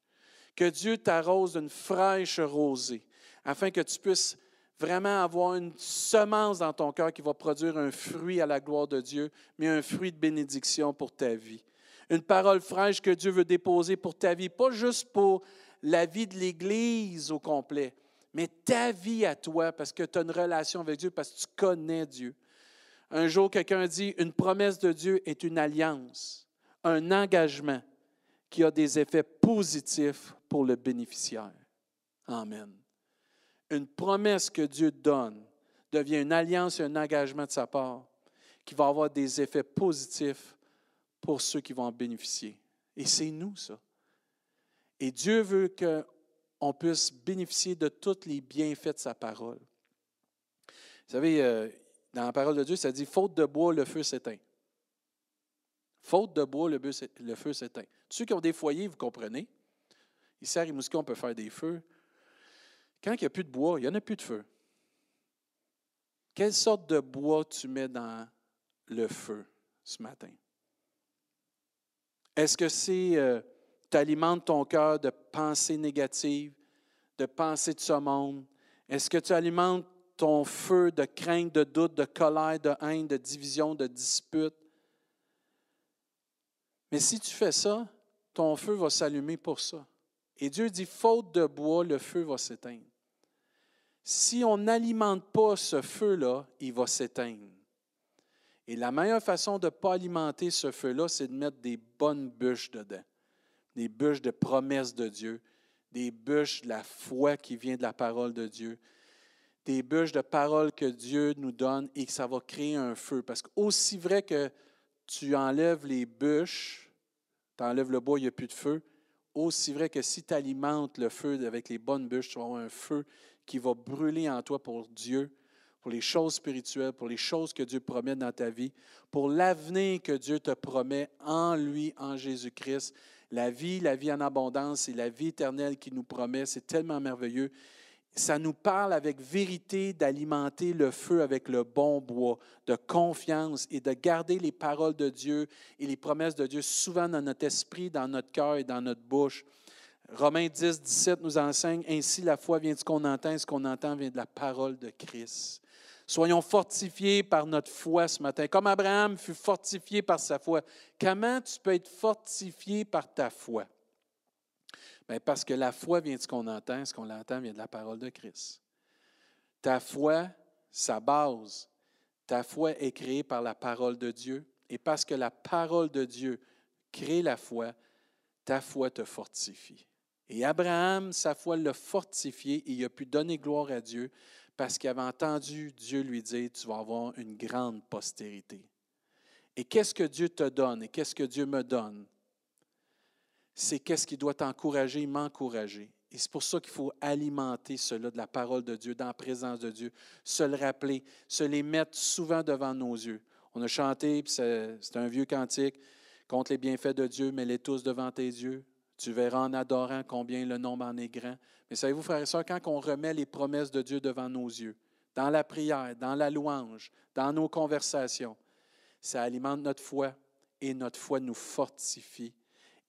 Que Dieu t'arrose d'une fraîche rosée afin que tu puisses vraiment avoir une semence dans ton cœur qui va produire un fruit à la gloire de Dieu, mais un fruit de bénédiction pour ta vie. Une parole fraîche que Dieu veut déposer pour ta vie, pas juste pour la vie de l'Église au complet, mais ta vie à toi, parce que tu as une relation avec Dieu, parce que tu connais Dieu. Un jour, quelqu'un dit, une promesse de Dieu est une alliance, un engagement qui a des effets positifs pour le bénéficiaire. Amen une promesse que Dieu donne devient une alliance et un engagement de sa part qui va avoir des effets positifs pour ceux qui vont en bénéficier. Et c'est nous, ça. Et Dieu veut qu'on puisse bénéficier de tous les bienfaits de sa parole. Vous savez, euh, dans la parole de Dieu, ça dit faute de bois, le feu s'éteint. Faute de bois, le feu s'éteint. Ceux qui ont des foyers, vous comprenez. Ici à Rimouski, on peut faire des feux. Quand il n'y a plus de bois, il n'y en a plus de feu. Quelle sorte de bois tu mets dans le feu ce matin? Est-ce que c'est euh, tu alimentes ton cœur de pensées négatives, de pensées de ce monde? Est-ce que tu alimentes ton feu de crainte, de doute, de colère, de haine, de division, de dispute? Mais si tu fais ça, ton feu va s'allumer pour ça. Et Dieu dit, faute de bois, le feu va s'éteindre. Si on n'alimente pas ce feu-là, il va s'éteindre. Et la meilleure façon de ne pas alimenter ce feu-là, c'est de mettre des bonnes bûches dedans, des bûches de promesses de Dieu, des bûches de la foi qui vient de la parole de Dieu, des bûches de parole que Dieu nous donne et que ça va créer un feu. Parce qu'aussi vrai que tu enlèves les bûches, tu enlèves le bois, il n'y a plus de feu, aussi vrai que si tu alimentes le feu avec les bonnes bûches, tu vas avoir un feu qui va brûler en toi pour Dieu, pour les choses spirituelles, pour les choses que Dieu promet dans ta vie, pour l'avenir que Dieu te promet en lui, en Jésus-Christ. La vie, la vie en abondance et la vie éternelle qu'il nous promet, c'est tellement merveilleux. Ça nous parle avec vérité d'alimenter le feu avec le bon bois, de confiance et de garder les paroles de Dieu et les promesses de Dieu souvent dans notre esprit, dans notre cœur et dans notre bouche. Romains 10, 17 nous enseigne, Ainsi la foi vient de ce qu'on entend, ce qu'on entend vient de la parole de Christ. Soyons fortifiés par notre foi ce matin, comme Abraham fut fortifié par sa foi. Comment tu peux être fortifié par ta foi? Bien, parce que la foi vient de ce qu'on entend, ce qu'on entend vient de la parole de Christ. Ta foi, sa base, ta foi est créée par la parole de Dieu. Et parce que la parole de Dieu crée la foi, ta foi te fortifie. Et Abraham, sa foi l'a fortifié et il a pu donner gloire à Dieu parce qu'il avait entendu Dieu lui dire, tu vas avoir une grande postérité. Et qu'est-ce que Dieu te donne et qu'est-ce que Dieu me donne? C'est qu'est-ce qui doit t'encourager, m'encourager. Et c'est pour ça qu'il faut alimenter cela de la parole de Dieu, dans la présence de Dieu, se le rappeler, se les mettre souvent devant nos yeux. On a chanté, c'est un vieux cantique, contre les bienfaits de Dieu, mets-les tous devant tes yeux. Tu verras en adorant combien le nombre en est grand. Mais savez-vous, frères et sœurs, quand on remet les promesses de Dieu devant nos yeux, dans la prière, dans la louange, dans nos conversations, ça alimente notre foi et notre foi nous fortifie.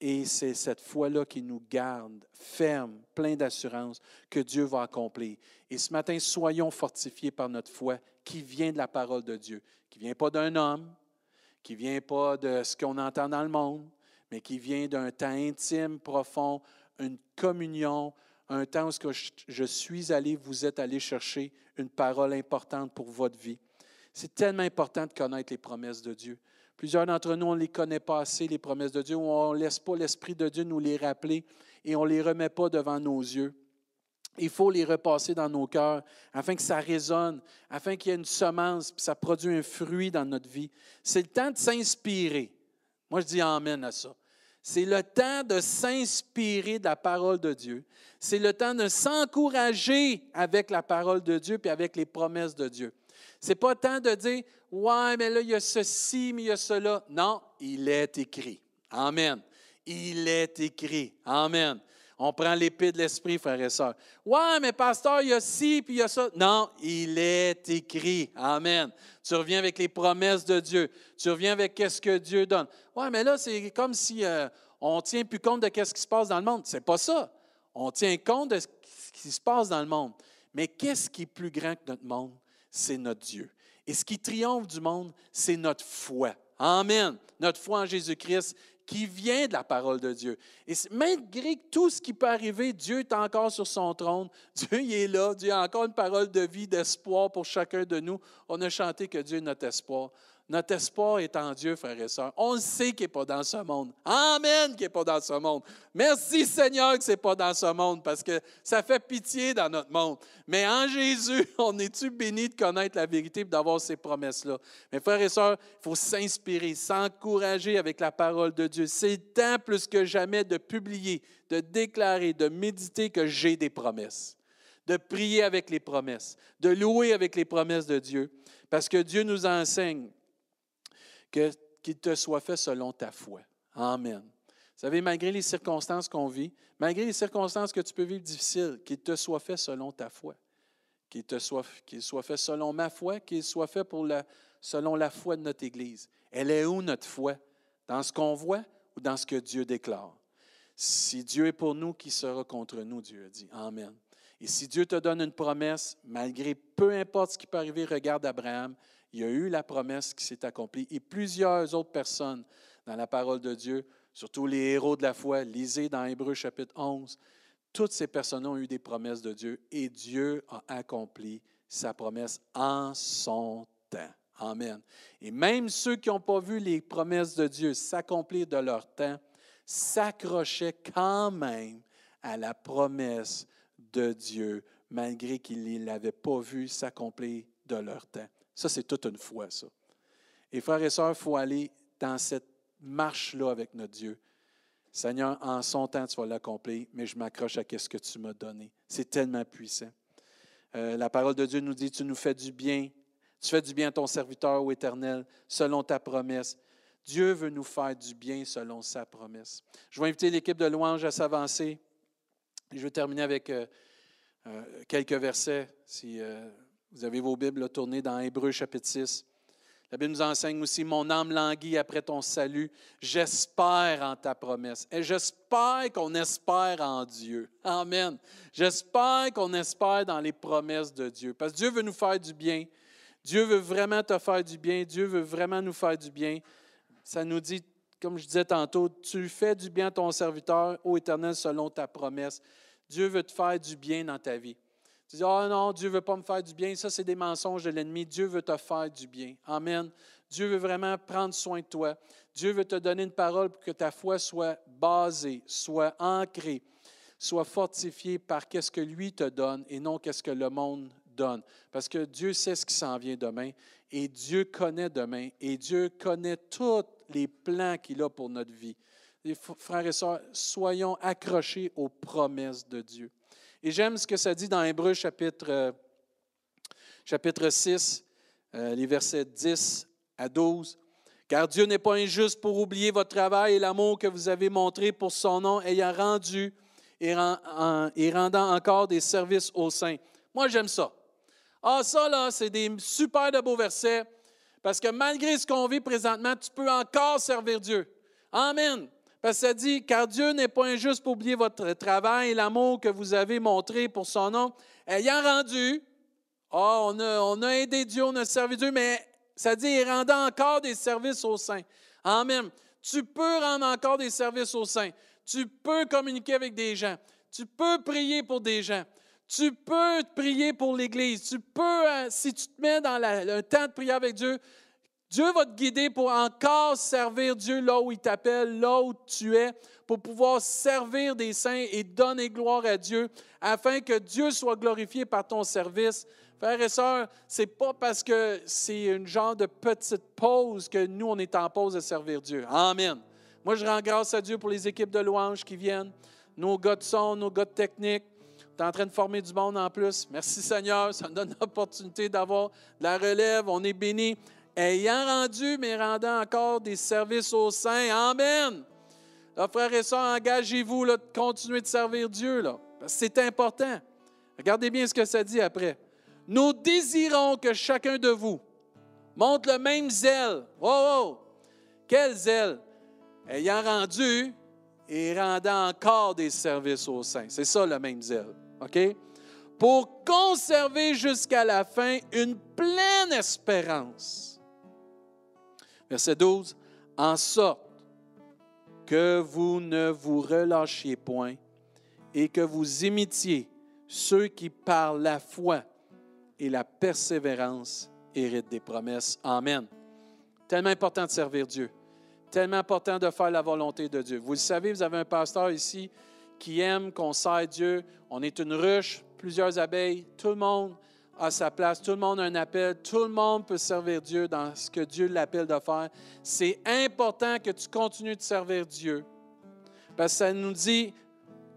Et c'est cette foi-là qui nous garde ferme, plein d'assurance que Dieu va accomplir. Et ce matin, soyons fortifiés par notre foi qui vient de la parole de Dieu, qui ne vient pas d'un homme, qui ne vient pas de ce qu'on entend dans le monde, mais qui vient d'un temps intime, profond, une communion, un temps où je suis allé, vous êtes allé chercher une parole importante pour votre vie. C'est tellement important de connaître les promesses de Dieu. Plusieurs d'entre nous, on ne les connaît pas assez, les promesses de Dieu, on ne laisse pas l'Esprit de Dieu nous les rappeler et on ne les remet pas devant nos yeux. Il faut les repasser dans nos cœurs afin que ça résonne, afin qu'il y ait une semence, puis ça produit un fruit dans notre vie. C'est le temps de s'inspirer. Moi, je dis Amen à ça. C'est le temps de s'inspirer de la parole de Dieu. C'est le temps de s'encourager avec la parole de Dieu puis avec les promesses de Dieu. C'est pas temps de dire Ouais, mais là, il y a ceci, mais il y a cela. Non, il est écrit. Amen. Il est écrit. Amen. On prend l'épée de l'esprit, frères et sœurs. Ouais, mais pasteur, il y a ci, puis il y a ça. Non, il est écrit. Amen. Tu reviens avec les promesses de Dieu. Tu reviens avec qu'est-ce que Dieu donne. Ouais, mais là, c'est comme si euh, on ne tient plus compte de qu'est-ce qui se passe dans le monde. C'est pas ça. On tient compte de ce qui se passe dans le monde. Mais qu'est-ce qui est plus grand que notre monde? C'est notre Dieu. Et ce qui triomphe du monde, c'est notre foi. Amen. Notre foi en Jésus-Christ qui vient de la parole de Dieu. Et malgré tout ce qui peut arriver, Dieu est encore sur son trône. Dieu est là. Dieu a encore une parole de vie, d'espoir pour chacun de nous. On a chanté que Dieu est notre espoir. Notre espoir est en Dieu, frères et sœurs. On sait qu'il n'est pas dans ce monde. Amen qu'il n'est pas dans ce monde. Merci Seigneur que ce n'est pas dans ce monde parce que ça fait pitié dans notre monde. Mais en Jésus, on est-tu béni de connaître la vérité et d'avoir ces promesses-là? Mais frères et sœurs, il faut s'inspirer, s'encourager avec la parole de Dieu. C'est temps plus que jamais de publier, de déclarer, de méditer que j'ai des promesses de prier avec les promesses, de louer avec les promesses de Dieu, parce que Dieu nous enseigne qu'il te soit fait selon ta foi. Amen. Vous savez, malgré les circonstances qu'on vit, malgré les circonstances que tu peux vivre difficiles, qu'il te soit fait selon ta foi. Qu'il soit, soit fait selon ma foi, qu'il soit fait pour la, selon la foi de notre Église. Elle est où notre foi? Dans ce qu'on voit ou dans ce que Dieu déclare? Si Dieu est pour nous, qui sera contre nous, Dieu a dit. Amen. Et si Dieu te donne une promesse, malgré peu importe ce qui peut arriver, regarde Abraham, il y a eu la promesse qui s'est accomplie. Et plusieurs autres personnes dans la parole de Dieu, surtout les héros de la foi, lisez dans Hébreu chapitre 11, toutes ces personnes ont eu des promesses de Dieu et Dieu a accompli sa promesse en son temps. Amen. Et même ceux qui n'ont pas vu les promesses de Dieu s'accomplir de leur temps, s'accrochaient quand même à la promesse de Dieu, malgré qu'ils ne l'avaient pas vu s'accomplir de leur temps. Ça, c'est toute une foi, ça. Et frères et sœurs, il faut aller dans cette marche-là avec notre Dieu. Seigneur, en son temps, tu vas l'accomplir, mais je m'accroche à ce que tu m'as donné. C'est tellement puissant. Euh, la parole de Dieu nous dit, tu nous fais du bien, tu fais du bien à ton serviteur, ô Éternel, selon ta promesse. Dieu veut nous faire du bien selon sa promesse. Je vais inviter l'équipe de louange à s'avancer. Je vais terminer avec euh, euh, quelques versets. Vous avez vos Bibles tournées dans Hébreu chapitre 6. La Bible nous enseigne aussi, mon âme languit après ton salut. J'espère en ta promesse. Et j'espère qu'on espère en Dieu. Amen. J'espère qu'on espère dans les promesses de Dieu. Parce que Dieu veut nous faire du bien. Dieu veut vraiment te faire du bien. Dieu veut vraiment nous faire du bien. Ça nous dit, comme je disais tantôt, tu fais du bien à ton serviteur, ô Éternel, selon ta promesse. Dieu veut te faire du bien dans ta vie. Tu dis, oh non, Dieu ne veut pas me faire du bien. Ça, c'est des mensonges de l'ennemi. Dieu veut te faire du bien. Amen. Dieu veut vraiment prendre soin de toi. Dieu veut te donner une parole pour que ta foi soit basée, soit ancrée, soit fortifiée par qu'est-ce que lui te donne et non qu'est-ce que le monde donne. Parce que Dieu sait ce qui s'en vient demain et Dieu connaît demain et Dieu connaît tous les plans qu'il a pour notre vie. Frères et sœurs, soyons accrochés aux promesses de Dieu. Et j'aime ce que ça dit dans Hébreu chapitre, euh, chapitre 6, euh, les versets 10 à 12. Car Dieu n'est pas injuste pour oublier votre travail et l'amour que vous avez montré pour son nom, ayant rendu et, rendant encore des services aux saints. Moi, j'aime ça. Ah, ça, là, c'est des super beaux versets, parce que malgré ce qu'on vit présentement, tu peux encore servir Dieu. Amen. Parce que ça dit, car Dieu n'est pas injuste pour oublier votre travail et l'amour que vous avez montré pour son nom, ayant rendu, oh, on, a, on aidé Dieu, on a servi Dieu, mais ça dit, il rendant encore des services aux saints. Amen. Tu peux rendre encore des services aux saints. Tu peux communiquer avec des gens. Tu peux prier pour des gens. Tu peux prier pour l'Église. Tu peux, euh, si tu te mets dans le temps de prier avec Dieu, Dieu va te guider pour encore servir Dieu là où il t'appelle, là où tu es, pour pouvoir servir des saints et donner gloire à Dieu, afin que Dieu soit glorifié par ton service. Frères et sœurs, c'est pas parce que c'est une genre de petite pause que nous, on est en pause de servir Dieu. Amen. Moi, je rends grâce à Dieu pour les équipes de louanges qui viennent, nos gars de son, nos gars de technique. Tu es en train de former du monde en plus. Merci Seigneur, ça nous donne l'opportunité d'avoir de la relève. On est bénis ayant rendu, mais rendant encore des services aux saints. Amen. Là, frères et sœurs, engagez-vous de continuer de servir Dieu. Là, c'est important. Regardez bien ce que ça dit après. Nous désirons que chacun de vous montre le même zèle. Oh, oh! Quel zèle! Ayant rendu et rendant encore des services aux saints. C'est ça le même zèle. OK? Pour conserver jusqu'à la fin une pleine espérance Verset 12. En sorte que vous ne vous relâchiez point et que vous imitiez ceux qui, par la foi et la persévérance, héritent des promesses. Amen. Tellement important de servir Dieu. Tellement important de faire la volonté de Dieu. Vous le savez, vous avez un pasteur ici qui aime qu'on sert Dieu. On est une ruche, plusieurs abeilles, tout le monde à sa place, tout le monde a un appel, tout le monde peut servir Dieu dans ce que Dieu l'appelle de faire. C'est important que tu continues de servir Dieu. Parce que ça nous dit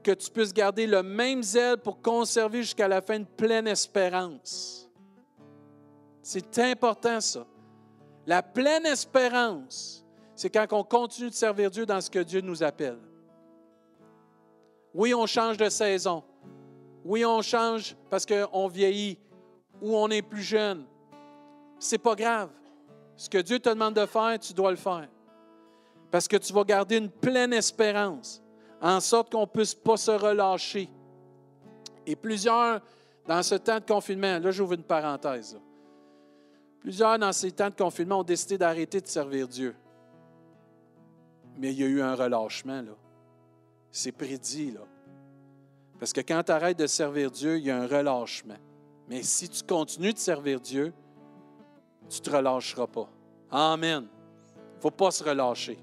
que tu puisses garder le même zèle pour conserver jusqu'à la fin une pleine espérance. C'est important ça. La pleine espérance, c'est quand on continue de servir Dieu dans ce que Dieu nous appelle. Oui, on change de saison. Oui, on change parce qu'on vieillit ou on est plus jeune. C'est pas grave. Ce que Dieu te demande de faire, tu dois le faire. Parce que tu vas garder une pleine espérance, en sorte qu'on ne puisse pas se relâcher. Et plusieurs, dans ce temps de confinement, là j'ouvre une parenthèse, plusieurs dans ces temps de confinement ont décidé d'arrêter de servir Dieu. Mais il y a eu un relâchement, là. C'est prédit, là. Parce que quand tu arrêtes de servir Dieu, il y a un relâchement. Mais si tu continues de servir Dieu, tu ne te relâcheras pas. Amen. Il ne faut pas se relâcher.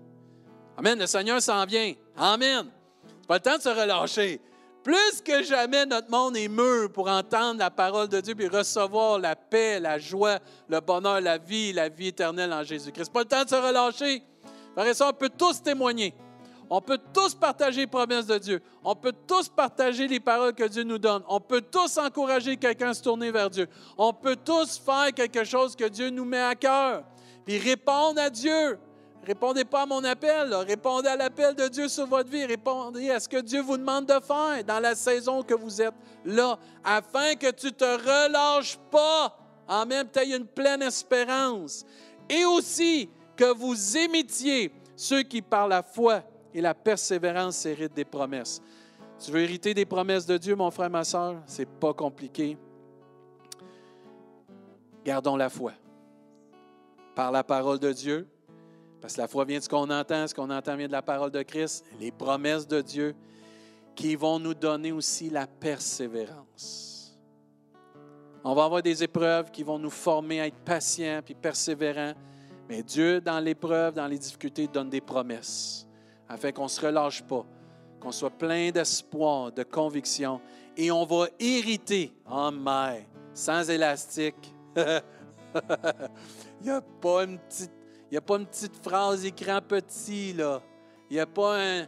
Amen. Le Seigneur s'en vient. Amen. n'est pas le temps de se relâcher. Plus que jamais, notre monde est mûr pour entendre la parole de Dieu et recevoir la paix, la joie, le bonheur, la vie, la vie éternelle en Jésus-Christ. n'est pas le temps de se relâcher. Frère et on peut tous témoigner. On peut tous partager les promesses de Dieu. On peut tous partager les paroles que Dieu nous donne. On peut tous encourager quelqu'un à se tourner vers Dieu. On peut tous faire quelque chose que Dieu nous met à cœur. Puis répondre à Dieu. Répondez pas à mon appel, répondez à l'appel de Dieu sur votre vie, répondez à ce que Dieu vous demande de faire dans la saison que vous êtes là, afin que tu te relâches pas, en même temps, une pleine espérance. Et aussi que vous imitiez ceux qui, par la foi et la persévérance, héritent des promesses. Tu veux hériter des promesses de Dieu, mon frère, ma soeur? C'est pas compliqué. Gardons la foi. Par la parole de Dieu, parce que la foi vient de ce qu'on entend, ce qu'on entend vient de la parole de Christ, les promesses de Dieu qui vont nous donner aussi la persévérance. On va avoir des épreuves qui vont nous former à être patients puis persévérants. Mais Dieu, dans l'épreuve, dans les difficultés, donne des promesses afin qu'on ne se relâche pas, qu'on soit plein d'espoir, de conviction. Et on va hériter, en mer, sans élastique. Il n'y a pas une petite a pas une petite phrase écran petit, là. Il n'y a pas un,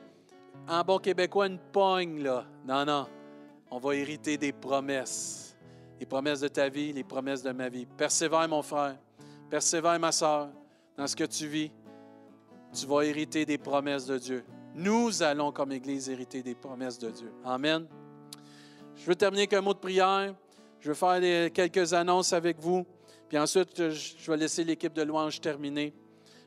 en bon québécois une pogne, là. Non, non. On va hériter des promesses. Les promesses de ta vie, les promesses de ma vie. Persévère, mon frère. Persévère, ma soeur, dans ce que tu vis. Tu vas hériter des promesses de Dieu. Nous allons, comme Église, hériter des promesses de Dieu. Amen. Je veux terminer avec un mot de prière. Je veux faire quelques annonces avec vous. Puis ensuite, je vais laisser l'équipe de louange terminer.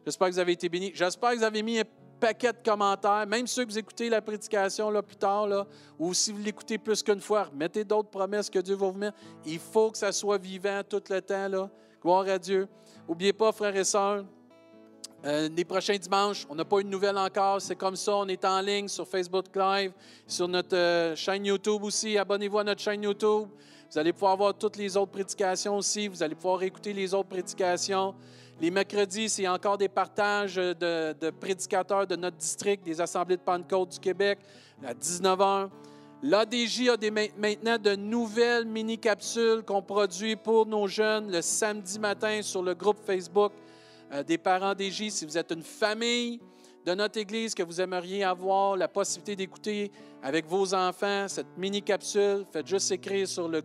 J'espère que vous avez été bénis. J'espère que vous avez mis un paquet de commentaires, même ceux que vous écoutez la prédication là, plus tard, ou si vous l'écoutez plus qu'une fois, mettez d'autres promesses que Dieu va vous mettre. Il faut que ça soit vivant tout le temps. Gloire à Dieu. N'oubliez pas, frères et sœurs, euh, les prochains dimanches, on n'a pas eu de nouvelles encore. C'est comme ça. On est en ligne sur Facebook Live, sur notre euh, chaîne YouTube aussi. Abonnez-vous à notre chaîne YouTube. Vous allez pouvoir voir toutes les autres prédications aussi. Vous allez pouvoir écouter les autres prédications. Les mercredis, c'est encore des partages de, prédicateurs de notre district, des assemblées de Pentecôte du Québec, à 19h. L'ADJ a maintenant de nouvelles mini-capsules qu'on produit pour nos jeunes le samedi matin sur le groupe Facebook euh, des parents d'ADJ. Si vous êtes une famille de notre Église que vous aimeriez avoir la possibilité d'écouter avec vos enfants cette mini-capsule, faites juste écrire sur le,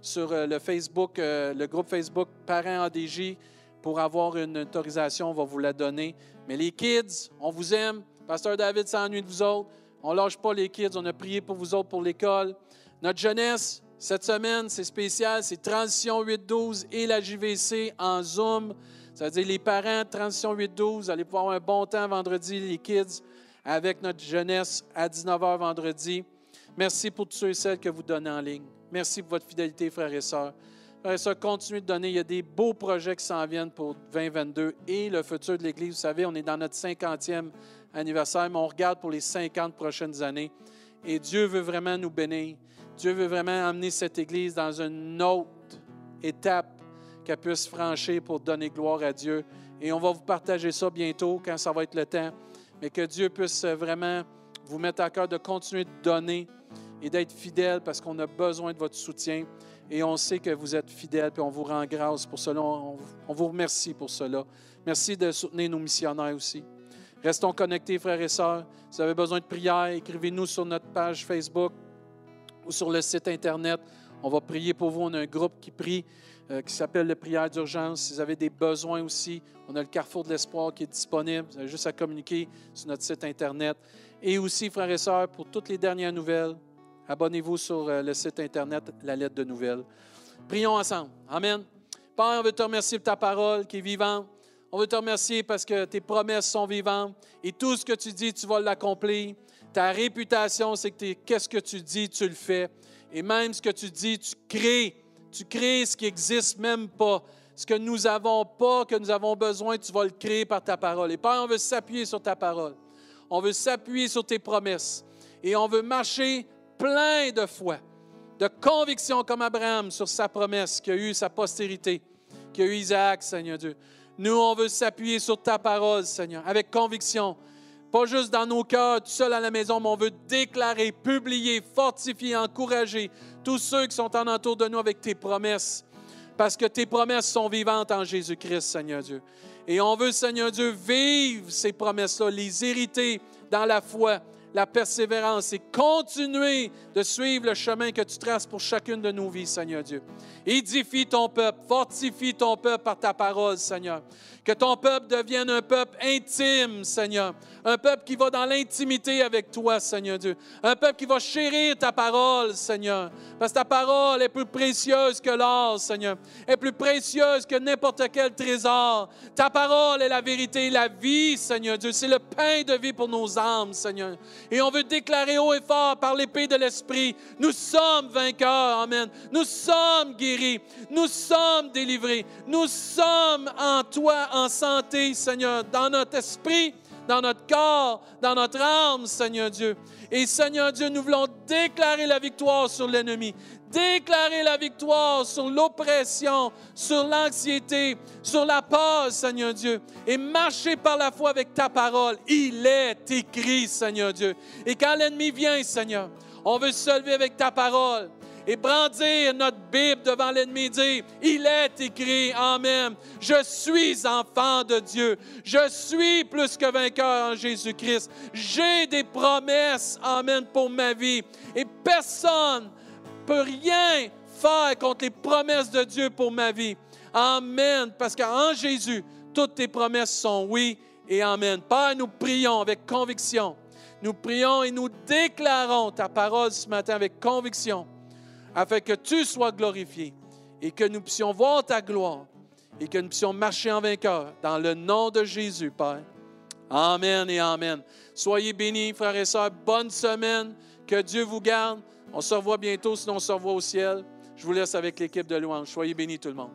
sur euh, le Facebook, euh, le groupe Facebook Parents ADJ pour avoir une autorisation, on va vous la donner. Mais les kids, on vous aime. Pasteur David s'ennuie de vous autres. On lâche pas les kids. On a prié pour vous autres pour l'école. Notre jeunesse, cette semaine, c'est spécial. C'est Transition 8-12 et la JVC en Zoom. Ça veut dire les parents, Transition 8-12, vous allez pouvoir avoir un bon temps vendredi, les kids, avec notre jeunesse à 19h vendredi. Merci pour tous ceux et celles que vous donnez en ligne. Merci pour votre fidélité, frères et sœurs. Ça continue de donner. Il y a des beaux projets qui s'en viennent pour 2022 et le futur de l'Église. Vous savez, on est dans notre 50e anniversaire, mais on regarde pour les 50 prochaines années. Et Dieu veut vraiment nous bénir. Dieu veut vraiment amener cette Église dans une autre étape qu'elle puisse franchir pour donner gloire à Dieu. Et on va vous partager ça bientôt quand ça va être le temps. Mais que Dieu puisse vraiment vous mettre à cœur de continuer de donner et d'être fidèle parce qu'on a besoin de votre soutien. Et on sait que vous êtes fidèles, puis on vous rend grâce pour cela. On, vous remercie pour cela. Merci de soutenir nos missionnaires aussi. Restons connectés, frères et sœurs. Si vous avez besoin de prière, écrivez-nous sur notre page Facebook ou sur le site Internet. On va prier pour vous. On a un groupe qui prie, euh, qui s'appelle le prière d'urgence. Si vous avez des besoins aussi, on a le Carrefour de l'Espoir qui est disponible. Vous avez juste à communiquer sur notre site Internet. Et aussi, frères et sœurs, pour toutes les dernières nouvelles, Abonnez-vous sur euh, le site Internet, la lettre de nouvelles. Prions ensemble. Amen. Père, on veut te remercier pour ta parole qui est vivante. On veut te remercier parce que tes promesses sont vivantes et tout ce que tu dis, tu vas l'accomplir. Ta réputation, c'est que qu'est-ce que tu dis, tu le fais. Et même ce que tu dis, tu crées. Tu crées ce qui n'existe même pas. Ce que nous n'avons pas, que nous avons besoin, tu vas le créer par ta parole. Et Père, on veut s'appuyer sur ta parole. On veut s'appuyer sur tes promesses. Et on veut marcher plein de foi, de conviction comme Abraham sur sa promesse qui a eu sa postérité, qui a eu Isaac, Seigneur Dieu. Nous, on veut s'appuyer sur ta parole, Seigneur, avec conviction. Pas juste dans nos cœurs, tout seul à la maison, mais on veut déclarer, publier, fortifier, encourager tous ceux qui sont en entour de nous avec tes promesses. Parce que tes promesses sont vivantes en Jésus-Christ, Seigneur Dieu. Et on veut, Seigneur Dieu, vivre ces promesses-là, les hériter dans la foi, la persévérance et continuer de suivre le chemin que tu traces pour chacune de nos vies, Seigneur Dieu. Édifie ton peuple, fortifie ton peuple par ta parole, Seigneur. Que ton peuple devienne un peuple intime, Seigneur. Un peuple qui va dans l'intimité avec toi, Seigneur Dieu. Un peuple qui va chérir ta parole, Seigneur. Parce que ta parole est plus précieuse que l'or, Seigneur. Est plus précieuse que n'importe quel trésor. Ta parole est la vérité, la vie, Seigneur Dieu. C'est le pain de vie pour nos âmes, Seigneur. Et on veut déclarer haut et fort par l'épée de l'Esprit, nous sommes vainqueurs, Amen. Nous sommes guéris. Nous sommes délivrés. Nous sommes en toi, en santé, Seigneur, dans notre esprit, dans notre corps, dans notre âme, Seigneur Dieu. Et Seigneur Dieu, nous voulons déclarer la victoire sur l'ennemi, déclarer la victoire sur l'oppression, sur l'anxiété, sur la peur, Seigneur Dieu, et marcher par la foi avec ta parole. Il est écrit, Seigneur Dieu. Et quand l'ennemi vient, Seigneur, on veut se lever avec ta parole et brandir notre Bible devant l'ennemi, dire, il est écrit, Amen, je suis enfant de Dieu, je suis plus que vainqueur en Jésus-Christ, j'ai des promesses, Amen, pour ma vie, et personne peut rien faire contre les promesses de Dieu pour ma vie. Amen, parce qu'en Jésus, toutes tes promesses sont oui et Amen. Père, nous prions avec conviction. Nous prions et nous déclarons ta parole ce matin avec conviction afin que tu sois glorifié et que nous puissions voir ta gloire et que nous puissions marcher en vainqueur dans le nom de Jésus, Père. Amen et Amen. Soyez bénis, frères et sœurs. Bonne semaine. Que Dieu vous garde. On se revoit bientôt, sinon on se revoit au ciel. Je vous laisse avec l'équipe de louange. Soyez bénis tout le monde.